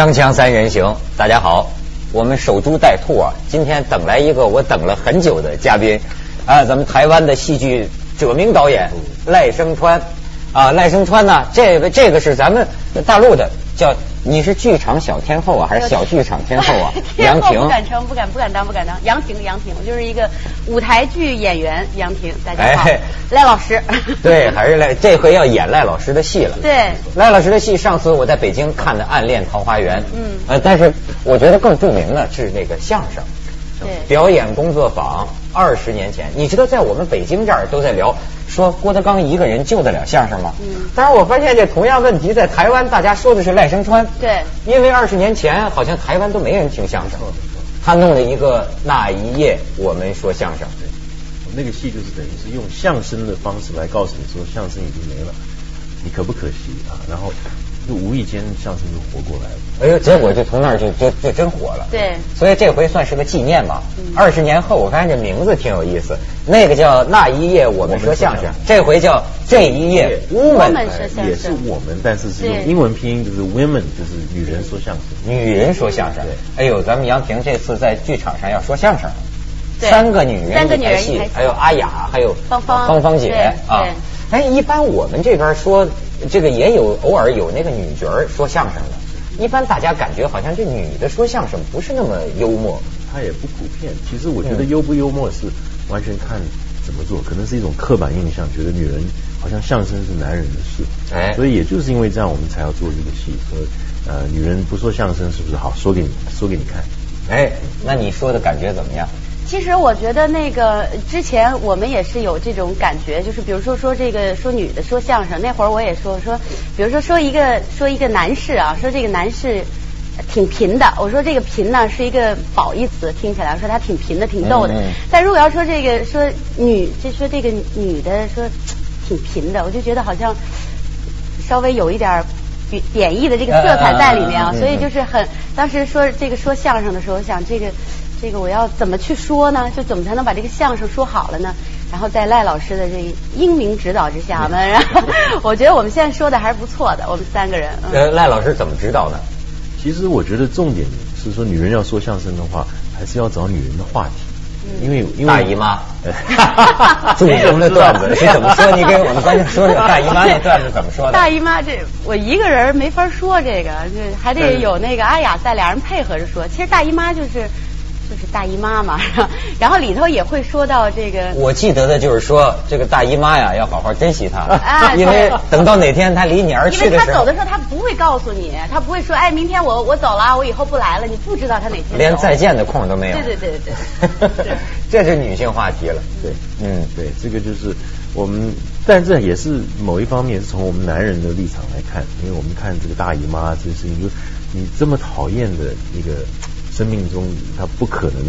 锵锵三人行，大家好，我们守株待兔啊，今天等来一个我等了很久的嘉宾啊，咱们台湾的戏剧者名导演赖声川啊，赖声川呢，这个这个是咱们大陆的，叫你是剧场小天后啊，还是小剧场天后啊？杨婷不敢称，不敢不敢当，不敢当。杨婷，杨婷，我就是一个舞台剧演员杨婷，大家好，赖老师。对，还是赖，这回要演赖老师的戏了。对，赖老师的戏，上次我在北京看的《暗恋桃花源》，嗯，呃，但是我觉得更著名的是那个相声。表演工作坊二十年前，你知道在我们北京这儿都在聊，说郭德纲一个人救得了相声吗？嗯。但是我发现这同样问题在台湾，大家说的是赖声川。对。因为二十年前好像台湾都没人听相声。他弄了一个那一夜我们说相声。对那个戏就是等于是用相声的方式来告诉你说相声已经没了，你可不可惜啊？然后。就无意间相声就活过来了，哎呦，结果就从那儿就就就真火了。对，所以这回算是个纪念吧。二十年后，我发现这名字挺有意思，那个叫那一夜我们说相声，这回叫这一夜 woman 也是我们，但是是用英文拼音就是 women，就是女人说相声，女人说相声。哎呦，咱们杨平这次在剧场上要说相声，三个女人，三个女人戏，还有阿雅，还有芳芳，芳芳姐啊。哎，一般我们这边说。这个也有偶尔有那个女角儿说相声的，一般大家感觉好像这女的说相声不是那么幽默，她也不普遍。其实我觉得幽不幽默是完全看怎么做，可能是一种刻板印象，觉得女人好像相声是男人的事。哎，所以也就是因为这样，我们才要做这个戏，说呃，女人不说相声是不是好？说给你说给你看。哎，那你说的感觉怎么样？其实我觉得那个之前我们也是有这种感觉，就是比如说说这个说女的说相声那会儿我也说说，比如说说一个说一个男士啊，说这个男士挺贫的，我说这个贫呢是一个褒义词，听起来说他挺贫的，挺逗的。但如果要说这个说女，就说这个女的说挺贫的，我就觉得好像稍微有一点贬贬义的这个色彩在里面啊，所以就是很当时说这个说相声的时候，想这个。这个我要怎么去说呢？就怎么才能把这个相声说好了呢？然后在赖老师的这英明指导之下，我们然后 我觉得我们现在说的还是不错的。我们三个人，呃，赖老师怎么指导呢？其实我觉得重点是说，女人要说相声的话，还是要找女人的话题。因为因为大姨妈，祖宗的段子 是怎么说？你给我们观众说说大姨妈那段子怎么说的？大姨妈这我一个人没法说这个，这还得有那个阿雅在，俩人配合着说。其实大姨妈就是。就是大姨妈嘛，然后里头也会说到这个。我记得的就是说，这个大姨妈呀，要好好珍惜她，因为等到哪天她离你而去的时候，因为她走的时候，她不会告诉你，她不会说，哎，明天我我走了，我以后不来了，你不知道她哪天。连再见的空都没有。对对对对对。这是女性话题了。对，嗯，对，这个就是我们，但这也是某一方面是从我们男人的立场来看，因为我们看这个大姨妈这个事情，就你这么讨厌的一个。生命中它不可能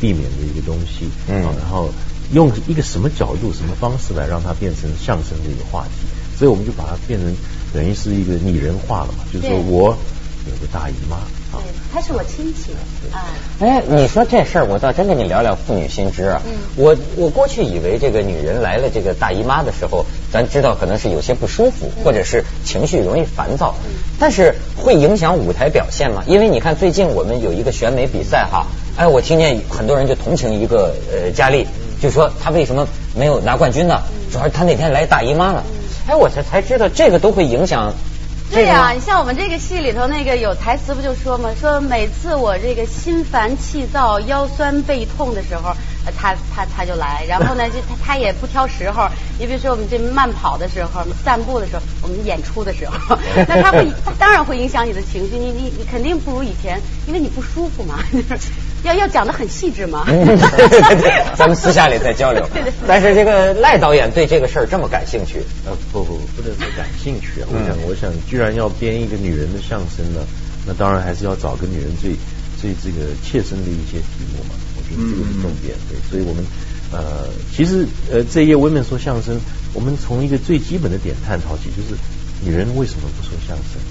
避免的一个东西，嗯，然后用一个什么角度、什么方式来让它变成相声的一个话题，所以我们就把它变成等于是一个拟人化了嘛，就是说我有个大姨妈。他是我亲戚啊！哎，你说这事儿，我倒真跟你聊聊妇女心知啊。我我过去以为这个女人来了这个大姨妈的时候，咱知道可能是有些不舒服，或者是情绪容易烦躁。但是会影响舞台表现吗？因为你看最近我们有一个选美比赛哈，哎，我听见很多人就同情一个呃佳丽，就说她为什么没有拿冠军呢？主要是她那天来大姨妈了。哎，我才才知道这个都会影响。对呀，你像我们这个戏里头那个有台词不就说吗？说每次我这个心烦气躁、腰酸背痛的时候，他他他就来，然后呢，就他他也不挑时候。你比如说我们这慢跑的时候、散步的时候、我们演出的时候，那他会他当然会影响你的情绪。你你你肯定不如以前，因为你不舒服嘛。要要讲的很细致吗。对对对，咱们私下里再交流。但是这个赖导演对这个事儿这么感兴趣？呃，不不不能说感兴趣啊。我想我想，居然要编一个女人的相声呢，那当然还是要找个女人最最这个切身的一些题目嘛。我觉得这个是重点。对，所以我们呃，其实呃，这一页文本说相声，我们从一个最基本的点探讨起，就是女人为什么不说相声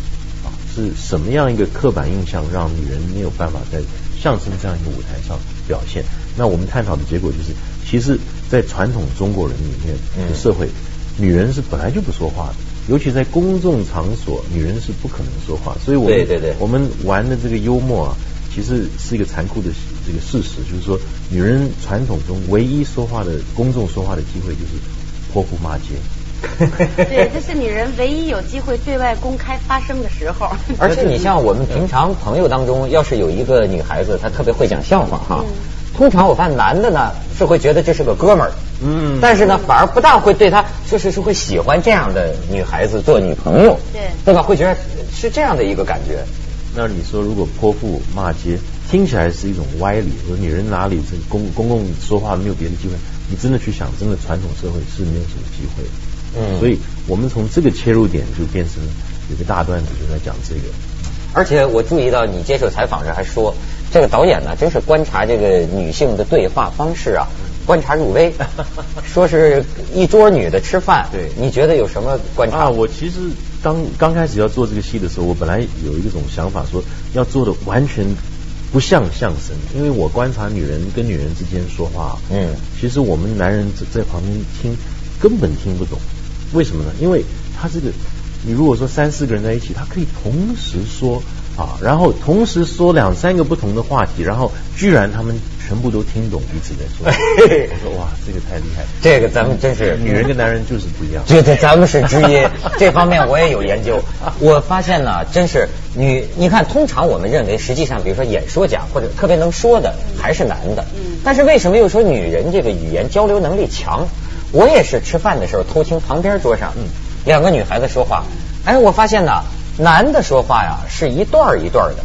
啊？是什么样一个刻板印象让女人没有办法在相声这样一个舞台上表现？那我们探讨的结果就是，其实，在传统中国人里面的社会，女人是本来就不说话的。尤其在公众场所，女人是不可能说话，所以我们对对对我们玩的这个幽默啊，其实是一个残酷的这个事实，就是说，女人传统中唯一说话的公众说话的机会就是泼妇骂街。对，这是女人唯一有机会对外公开发声的时候。而且你像我们平常朋友当中，要是有一个女孩子，她特别会讲笑话哈，通常我发现男的呢是会觉得这是个哥们儿，嗯但是呢反而不大会对她，就是是会喜欢这样的女孩子做女朋友，对对吧？会觉得是这样的一个感觉。那你说，如果泼妇骂街，听起来是一种歪理，说女人哪里这公公共说话没有别的机会？你真的去想，真的传统社会是没有什么机会的。嗯所以我们从这个切入点就变成有个大段子，就在讲这个。而且我注意到你接受采访时还说，这个导演呢，真是观察这个女性的对话方式啊，观察入微。说是一桌女的吃饭，对你觉得有什么观察？啊，我其实刚刚开始要做这个戏的时候，我本来有一种想法，说要做的完全不像相声，因为我观察女人跟女人之间说话，嗯其实我们男人在在旁边听根本听不懂，为什么呢？因为他这个，你如果说三四个人在一起，他可以同时说啊，然后同时说两三个不同的话题，然后居然他们全部都听懂彼此在说。我说哇，这个太厉害了。这个咱们真是女人跟男人就是不一样。对对，咱们是知音，这方面我也有研究。我发现呢，真是女，你看，通常我们认为，实际上，比如说演说家或者特别能说的，还是男的。嗯但是为什么又说女人这个语言交流能力强？我也是吃饭的时候偷听旁边桌上，嗯，两个女孩子说话，哎，我发现呢，男的说话呀是一段儿一段儿的，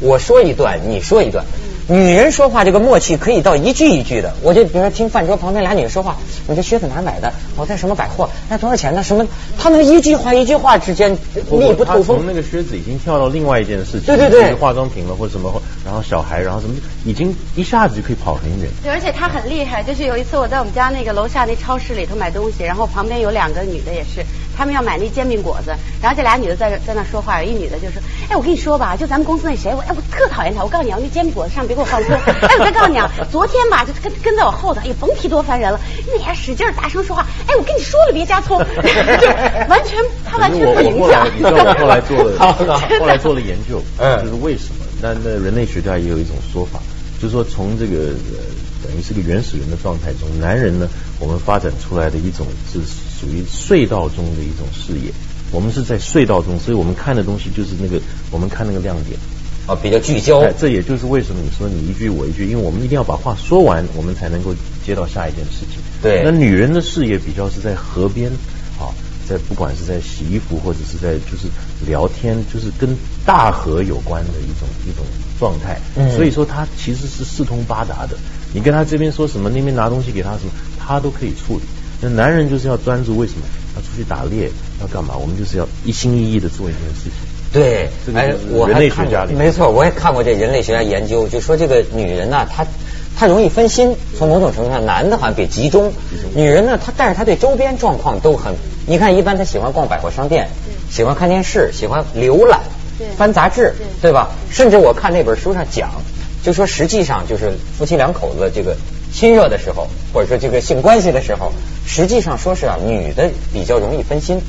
我说一段，你说一段。女人说话这个默契可以到一句一句的，我就比如说听饭桌旁边俩女人说话，你这靴子哪买的？我在什么百货？那多少钱呢？什么？他们一句话一句话之间密不透风。他从那个靴子已经跳到另外一件事情，对对对就是化妆品了或者什么，然后小孩，然后什么，已经一下子就可以跑很远。对，而且她很厉害，就是有一次我在我们家那个楼下那超市里头买东西，然后旁边有两个女的也是，她们要买那煎饼果子，然后这俩女的在这在那说话，有一女的就说，哎，我跟你说吧，就咱们公司那谁，我哎我特讨厌他，我告诉你啊，那煎饼果子上别给我放葱，哎我再告诉你啊，昨天吧就跟跟在我后头，哎呀甭提多烦人了，那还使劲儿大声说话，哎我跟你说了别加葱，就 完全他完全我不影响。我后来，你知道我后来做了，后来做了研究，嗯。就是为什么？那那人类学家也有一种说法，就是说从这个呃等于是个原始人的状态中，男人呢，我们发展出来的一种是属于隧道中的一种视野。我们是在隧道中，所以我们看的东西就是那个，我们看那个亮点。啊，比较聚焦。哎，这也就是为什么你说你一句我一句，因为我们一定要把话说完，我们才能够接到下一件事情。对那女人的视野比较是在河边，啊，在不管是在洗衣服或者是在就是聊天，就是跟大河有关的一种一种状态。嗯所以说她其实是四通八达的。你跟她这边说什么，那边拿东西给她什么，她都可以处理。那男人就是要专注，为什么？要出去打猎，要干嘛？我们就是要一心一意的做一件事情。对这，个哎，我人还看过类学家里面没错，我也看过这人类学家研究，就说这个女人呢，她她容易分心，从某种程度上，男的好像比集中，女人呢，她但是她对周边状况都很，你看一般她喜欢逛百货商店，喜欢看电视，喜欢浏览，翻杂志，对对吧？甚至我看那本书上讲，就说实际上就是夫妻两口子这个亲热的时候，或者说这个性关系的时候，实际上说是啊，女的比较容易分心。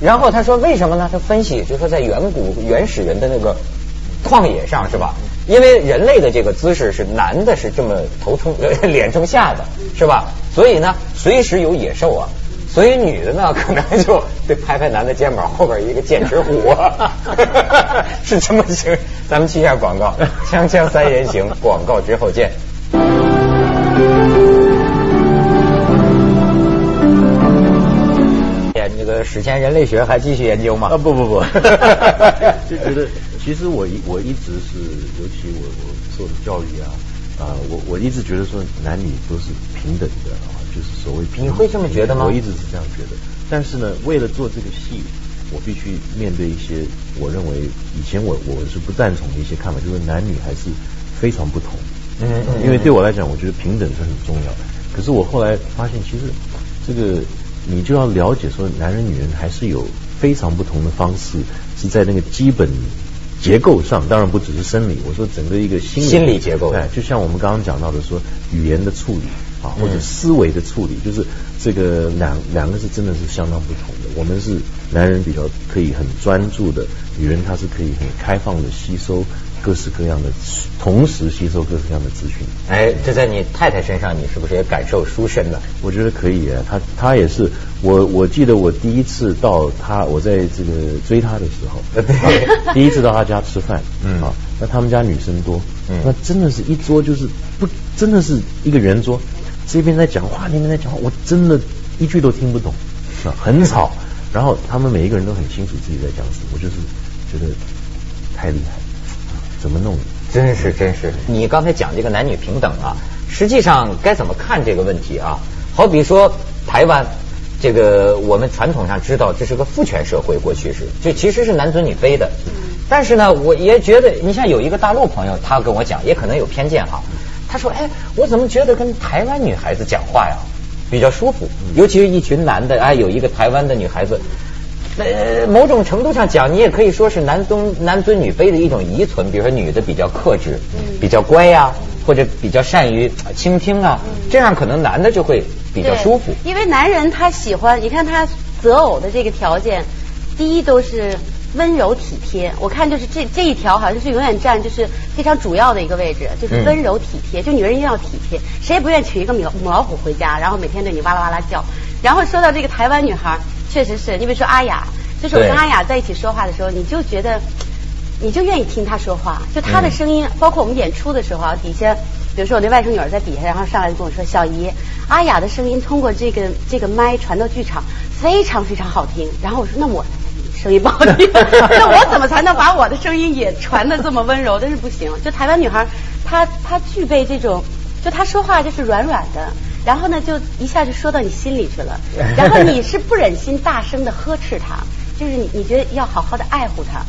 然后他说为什么呢？他分析就是说在远古原始人的那个旷野上是吧？因为人类的这个姿势是男的是这么头冲脸冲下的是吧？所以呢，随时有野兽啊。所以女的呢，可能就得拍拍男的肩膀，后边一个剑齿虎，是这么行。咱们去一下广告，锵锵三人行，广告之后见。哎这个史前人类学还继续研究吗？啊不不不，就觉得其实我一我一直是，尤其我我受的教育啊啊、我我一直觉得说男女都是平等的啊，就是所谓平等。你会这么觉得吗我一直是这样觉得，但是呢，为了做这个戏，我必须面对一些我认为以前我我是不赞同的一些看法，就是男女还是非常不同。嗯嗯因为对我来讲，我觉得平等是很重要的。可是我后来发现，其实这个你就要了解说，男人女人还是有非常不同的方式，是在那个基本结构上，当然不只是生理，我说整个一个心理心理结构哎，就像我们刚刚讲到的说，语言的处理，啊，或者思维的处理，就是这个两两个是真的是相当不同的。我们是男人比较可以很专注的，女人她是可以很开放的吸收各式各样的，同时吸收各式各样的资讯。哎，这在你太太身上，你是不是也感受殊深呢？我觉得可以啊，她她也是。我我记得我第一次到她，我在这个追她的时候，第一次到她家吃饭，嗯啊，那他们家女生多，嗯，那真的是一桌就是不真的是一个圆桌。这边在讲话，那边在讲话，我真的一句都听不懂，啊，很吵。然后他们每一个人都很清楚自己在讲什么，我就是觉得太厉害，怎么弄？真是真是。你刚才讲这个男女平等啊，实际上该怎么看这个问题啊？好比说台湾，这个我们传统上知道这是个父权社会，过去是，就其实是男尊女卑的。但是呢，我也觉得，你像有一个大陆朋友，他跟我讲，也可能有偏见哈。他说：“哎，我怎么觉得跟台湾女孩子讲话呀比较舒服？尤其是一群男的，哎，有一个台湾的女孩子，呃，某种程度上讲，你也可以说是男尊男尊女卑的一种遗存。比如说，女的比较克制，比较乖呀，或者比较善于倾听啊，这样可能男的就会比较舒服。因为男人他喜欢，你看他择偶的这个条件，第一都是。”温柔体贴，我看就是这这一条好像是永远占就是非常主要的一个位置，就是温柔体贴。就女人一定要体贴，谁也不愿意娶一个母母老虎回家，然后每天对你哇啦哇啦叫。然后说到这个台湾女孩，确实是你比如说阿雅，就是我跟阿雅在一起说话的时候，你就觉得你就愿意听她说话，就她的声音，包括我们演出的时候啊，底下比如说我那外甥女儿在底下，然后上来跟我说小姨，阿雅的声音通过这个这个麦传到剧场非常非常好听。然后我说那我。声音不好听，那我怎么才能把我的声音也传的这么温柔？真是不行。就台湾女孩，她她具备这种，就她说话就是软软的，然后呢就一下就说到你心里去了，然后你是不忍心大声的呵斥她，就是你你觉得要好好的爱护她。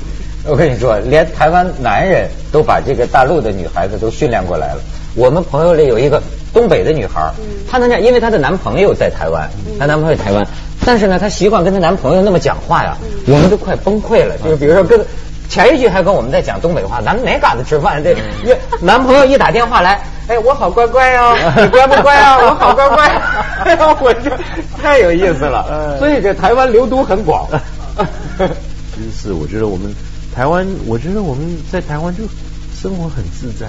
我跟你说，连台湾男人都把这个大陆的女孩子都训练过来了。我们朋友里有一个东北的女孩，她能讲，因为她的男朋友在台湾，她男朋友在台湾。但是呢，她习惯跟她男朋友那么讲话呀，我们都快崩溃了。就是比如说，跟前一句还跟我们在讲东北话，咱们哪嘎子吃饭？这男朋友一打电话来，哎，我好乖乖哦，你乖不乖啊？我好乖乖。哎呦，我这太有意思了。所以这台湾流毒很广。其实是，我觉得我们台湾，我觉得我们在台湾就生活很自在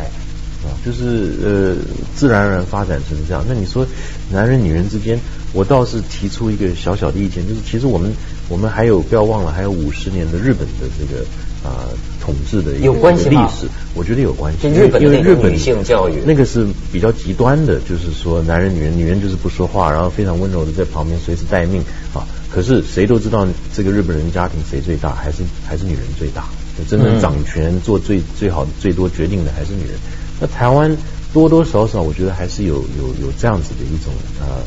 啊，就是呃，自然而然发展成这样。那你说，男人女人之间？我倒是提出一个小小的意见，就是其实我们我们还有不要忘了，还有五十年的日本的这个啊统治的有关系历史，我觉得有关系。日本因为日本女性教育那个是比较极端的，就是说男人女人，女人就是不说话，然后非常温柔的在旁边随时待命啊。可是谁都知道，这个日本人家庭谁最大，还是还是女人最大，真正掌权做最最好最多决定的还是女人。那台湾多多少少，我觉得还是有有有这样子的一种啊。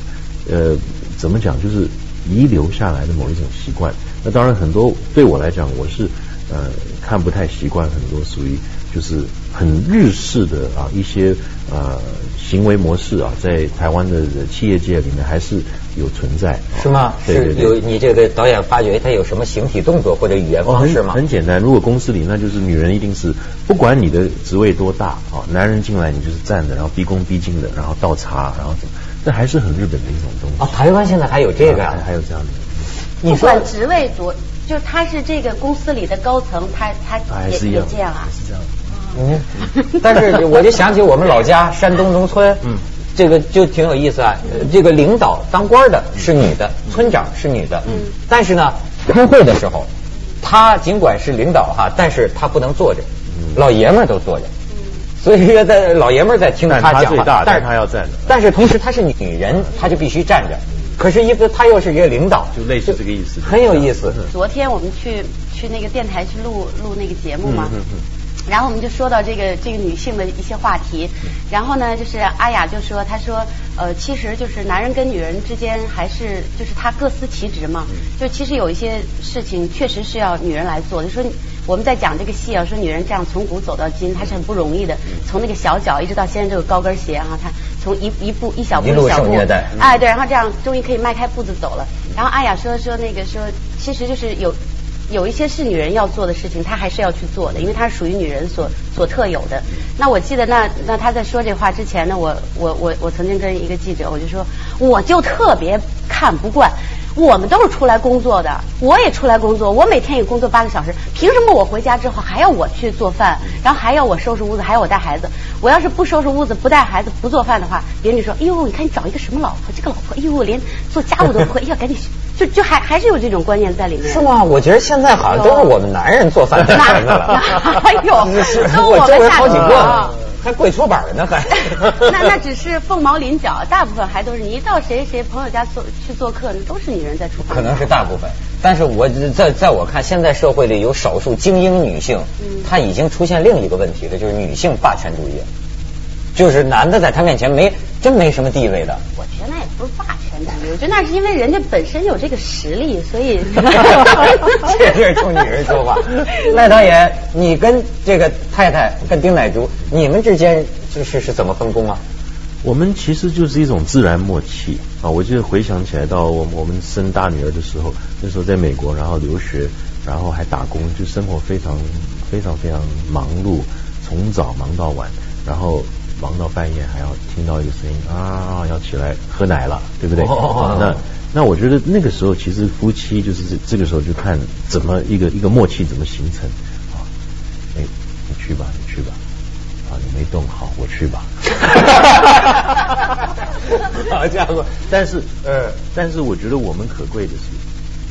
呃，怎么讲？就是遗留下来的某一种习惯。那当然，很多对我来讲，我是呃看不太习惯很多属于就是很日式的啊一些呃行为模式啊，在台湾的企业界里面还是有存在。是吗？是有你这个导演发觉他有什么形体动作或者语言方式吗？很简单，如果公司里那就是女人一定是不管你的职位多大啊，男人进来你就是站着，然后毕恭毕敬的，然后倒茶，然后怎么。这还是很日本的一种东西。哦，台湾现在还有这个，还有这样的。你管职位多，就是他是这个公司里的高层，他他也也这样啊。是这样。嗯，但是我就想起我们老家山东农村，嗯，这个就挺有意思啊。这个领导当官的是女的，村长是女的，嗯，但是呢，开会的时候，他尽管是领导哈，但是他不能坐着，老爷们儿都坐着。所以说，在老爷们儿在听他讲话，但是他要站着。但是同时，她是女人，她就必须站着。可是，一个她又是一个领导，就类似这个意思，很有意思。昨天我们去去那个电台去录录那个节目嘛，然后我们就说到这个这个女性的一些话题。然后呢，就是阿雅就说，她说，呃，其实就是男人跟女人之间还是就是他各司其职嘛。就其实有一些事情确实是要女人来做。就说。我们在讲这个戏啊，说女人这样从古走到今，她是很不容易的。从那个小脚一直到现在这个高跟鞋哈，她从一一步一小步一小步，哎对，然后这样终于可以迈开步子走了。然后阿雅说说那个说，其实就是有有一些是女人要做的事情，她还是要去做的，因为它是属于女人所所特有的。那我记得那那她在说这话之前呢，我我我我曾经跟一个记者我就说，我就特别看不惯。我们都是出来工作的，我也出来工作，我每天也工作八个小时，凭什么我回家之后还要我去做饭，然后还要我收拾屋子，还要我带孩子？我要是不收拾屋子、不带孩子、不做饭的话，别人就说：“哎呦，你看你找一个什么老婆？这个老婆，哎呦，连做家务都不会，哎呀，赶紧就就还还是有这种观念在里面。”是吗？我觉得现在好像都是我们男人做饭的 了。哎呦，我周围好几个。还跪搓板呢，还 那那只是凤毛麟角，大部分还都是你一到谁谁朋友家做去做客，那都是女人在厨房。可能是大部分，但是我在在我看，现在社会里有少数精英女性，她已经出现另一个问题了，就是女性霸权主义。就是男的在她面前没真没什么地位的。我觉得那也不是霸我觉得那是因为人家本身有这个实力，所以。这是冲女人说话。赖导演，你跟这个太太跟丁乃竺，你们之间就是是怎么分工啊？我们其实就是一种自然默契啊！我记得回想起来，到我我们生大女儿的时候，那时候在美国，然后留学，然后还打工，就生活非常非常非常忙碌，从早忙到晚，然后。忙到半夜还要听到一个声音啊，要起来喝奶了，对不对？那那我觉得那个时候其实夫妻就是这这个时候就看怎么一个一个默契怎么形成啊？哎，你去吧，你去吧，啊，你没动好，我去吧。好家伙！但是呃，但是我觉得我们可贵的是，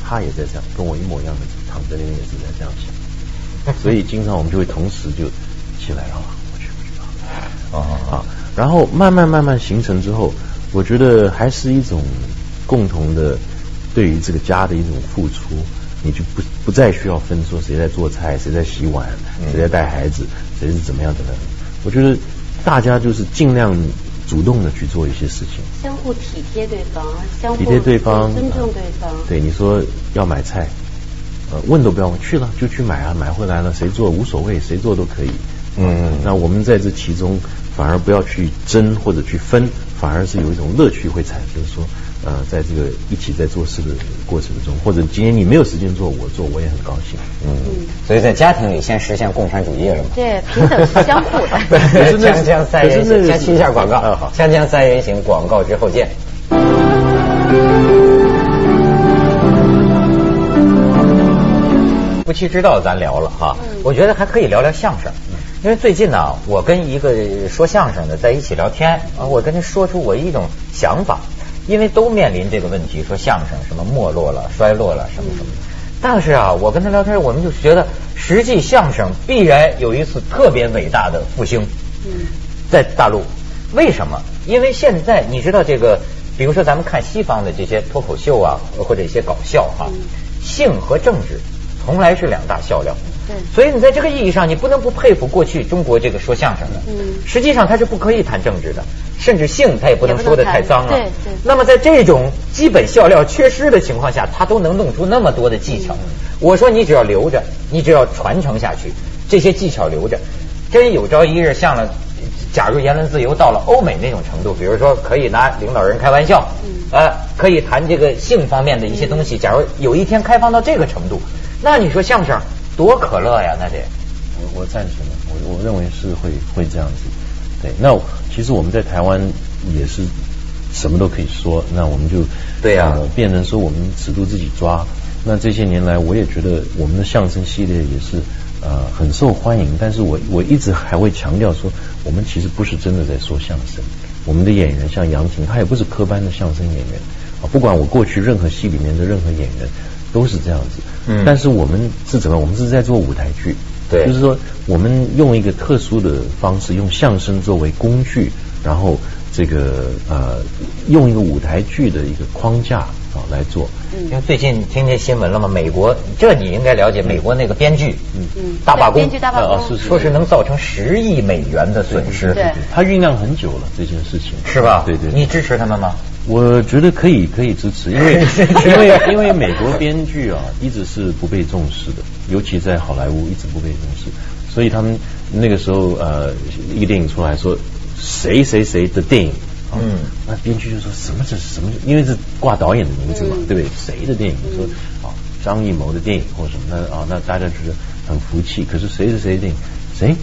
他也在这样，跟我一模一样的躺在那边也是在这样想，所以经常我们就会同时就起来了。啊，然后慢慢慢慢形成之后，我觉得还是一种共同的对于这个家的一种付出，你就不不再需要分说谁在做菜，谁在洗碗，谁在带孩子，谁是怎么样的人。我觉得大家就是尽量主动的去做一些事情，相互体贴对方，相互体贴对方，尊重对方。对你说要买菜，呃，问都不要问，去了就去买啊，买回来了谁做无所谓，谁做都可以。嗯，那我们在这其中。反而不要去争或者去分，反而是有一种乐趣会产生。说，呃，在这个一起在做事的过程中，或者今天你没有时间做，我做我也很高兴。嗯，所以在家庭里先实现共产主义了嘛？对，平等是相互的。锵锵三人行，先去一下广告。好，锵锵三人行，广告之后见。夫妻之道咱聊了哈，我觉得还可以聊聊相声。因为最近呢，我跟一个说相声的在一起聊天啊，我跟他说出我一种想法，因为都面临这个问题，说相声什么没落了、衰落了什么什么。但是啊，我跟他聊天，我们就觉得实际相声必然有一次特别伟大的复兴。嗯，在大陆，为什么？因为现在你知道这个，比如说咱们看西方的这些脱口秀啊，或者一些搞笑哈，性和政治从来是两大笑料。对，所以你在这个意义上，你不能不佩服过去中国这个说相声的。嗯，实际上他是不可以谈政治的，甚至性他也不能说的太脏了。对对。那么在这种基本笑料缺失的情况下，他都能弄出那么多的技巧。我说你只要留着，你只要传承下去，这些技巧留着，真有朝一日像了，假如言论自由到了欧美那种程度，比如说可以拿领导人开玩笑，呃，可以谈这个性方面的一些东西。假如有一天开放到这个程度，那你说相声？多可乐呀，那得，我我赞成的，我我认为是会会这样子，对，那其实我们在台湾也是什么都可以说，那我们就对呀，变成说我们尺度自己抓。那这些年来，我也觉得我们的相声系列也是呃很受欢迎，但是我我一直还会强调说，我们其实不是真的在说相声，我们的演员像杨婷，她也不是科班的相声演员。啊，不管我过去任何戏里面的任何演员。都是这样子，嗯，但是我们是怎么？我们是在做舞台剧，对，就是说我们用一个特殊的方式，用相声作为工具，然后这个呃，用一个舞台剧的一个框架啊来做。因为最近听见新闻了吗？美国，这你应该了解，美国那个编剧，嗯嗯，大罢工，编剧大罢工，说是能造成十亿美元的损失。对，他酝酿很久了这件事情，是吧？对对，你支持他们吗？我觉得可以，可以支持，因为 因为因为美国编剧啊一直是不被重视的，尤其在好莱坞一直不被重视，所以他们那个时候呃一个电影出来说谁谁谁的电影，嗯，那编剧就说什么这是什么？因为是挂导演的名字嘛，对不对？谁的电影？说啊张艺谋的电影或什么，那啊那大家觉得很服气。可是谁是谁的电影？谁？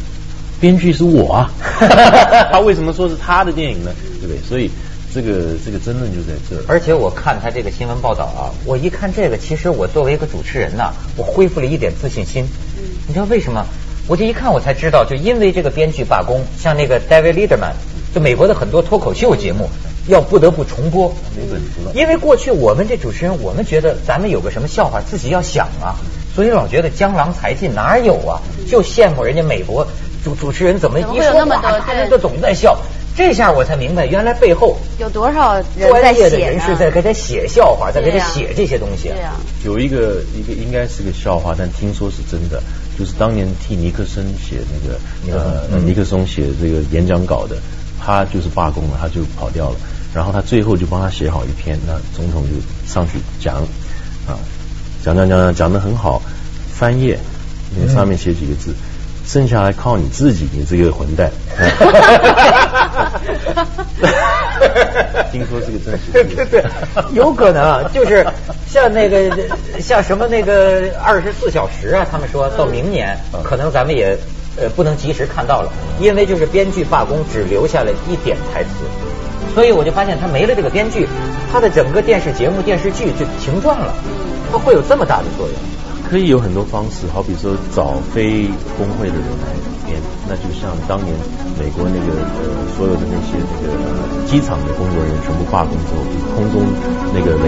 编剧是我啊！他为什么说是他的电影呢？对不对？所以这个这个争论就在这儿。而且我看他这个新闻报道啊，我一看这个，其实我作为一个主持人呐，我恢复了一点自信心。嗯，你知道为什么？我这一看我才知道，就因为这个编剧罢工，像那个 David Letterman，就美国的很多脱口秀节目要不得不重播。没本事了。因为过去我们这主持人，我们觉得咱们有个什么笑话自己要想啊，所以老觉得江郎才尽，哪有啊？就羡慕人家美国。主主持人怎么一说话，大家都总在笑。这下我才明白，原来背后有多少专业的人士在给他写笑话，在给他写这些东西。有一个一个应该是个笑话，但听说是真的，就是当年替尼克森写那个呃尼克松写这个演讲稿的，他就是罢工了，他就跑掉了。然后他最后就帮他写好一篇，那总统就上去讲啊，讲讲讲讲讲的很好，翻页，那上面写几个字。剩下来靠你自己，你这个混蛋！听说这个真是对对对，有可能就是像那个像什么那个二十四小时啊，他们说到明年可能咱们也呃不能及时看到了，因为就是编剧罢工只留下了一点台词，所以我就发现他没了这个编剧，他的整个电视节目电视剧就停转了，它会有这么大的作用。可以有很多方式，好比说找非工会的人来编，那就像当年美国那个呃所有的那些那个机场的工作人员全部罢工之后，空中那个雷。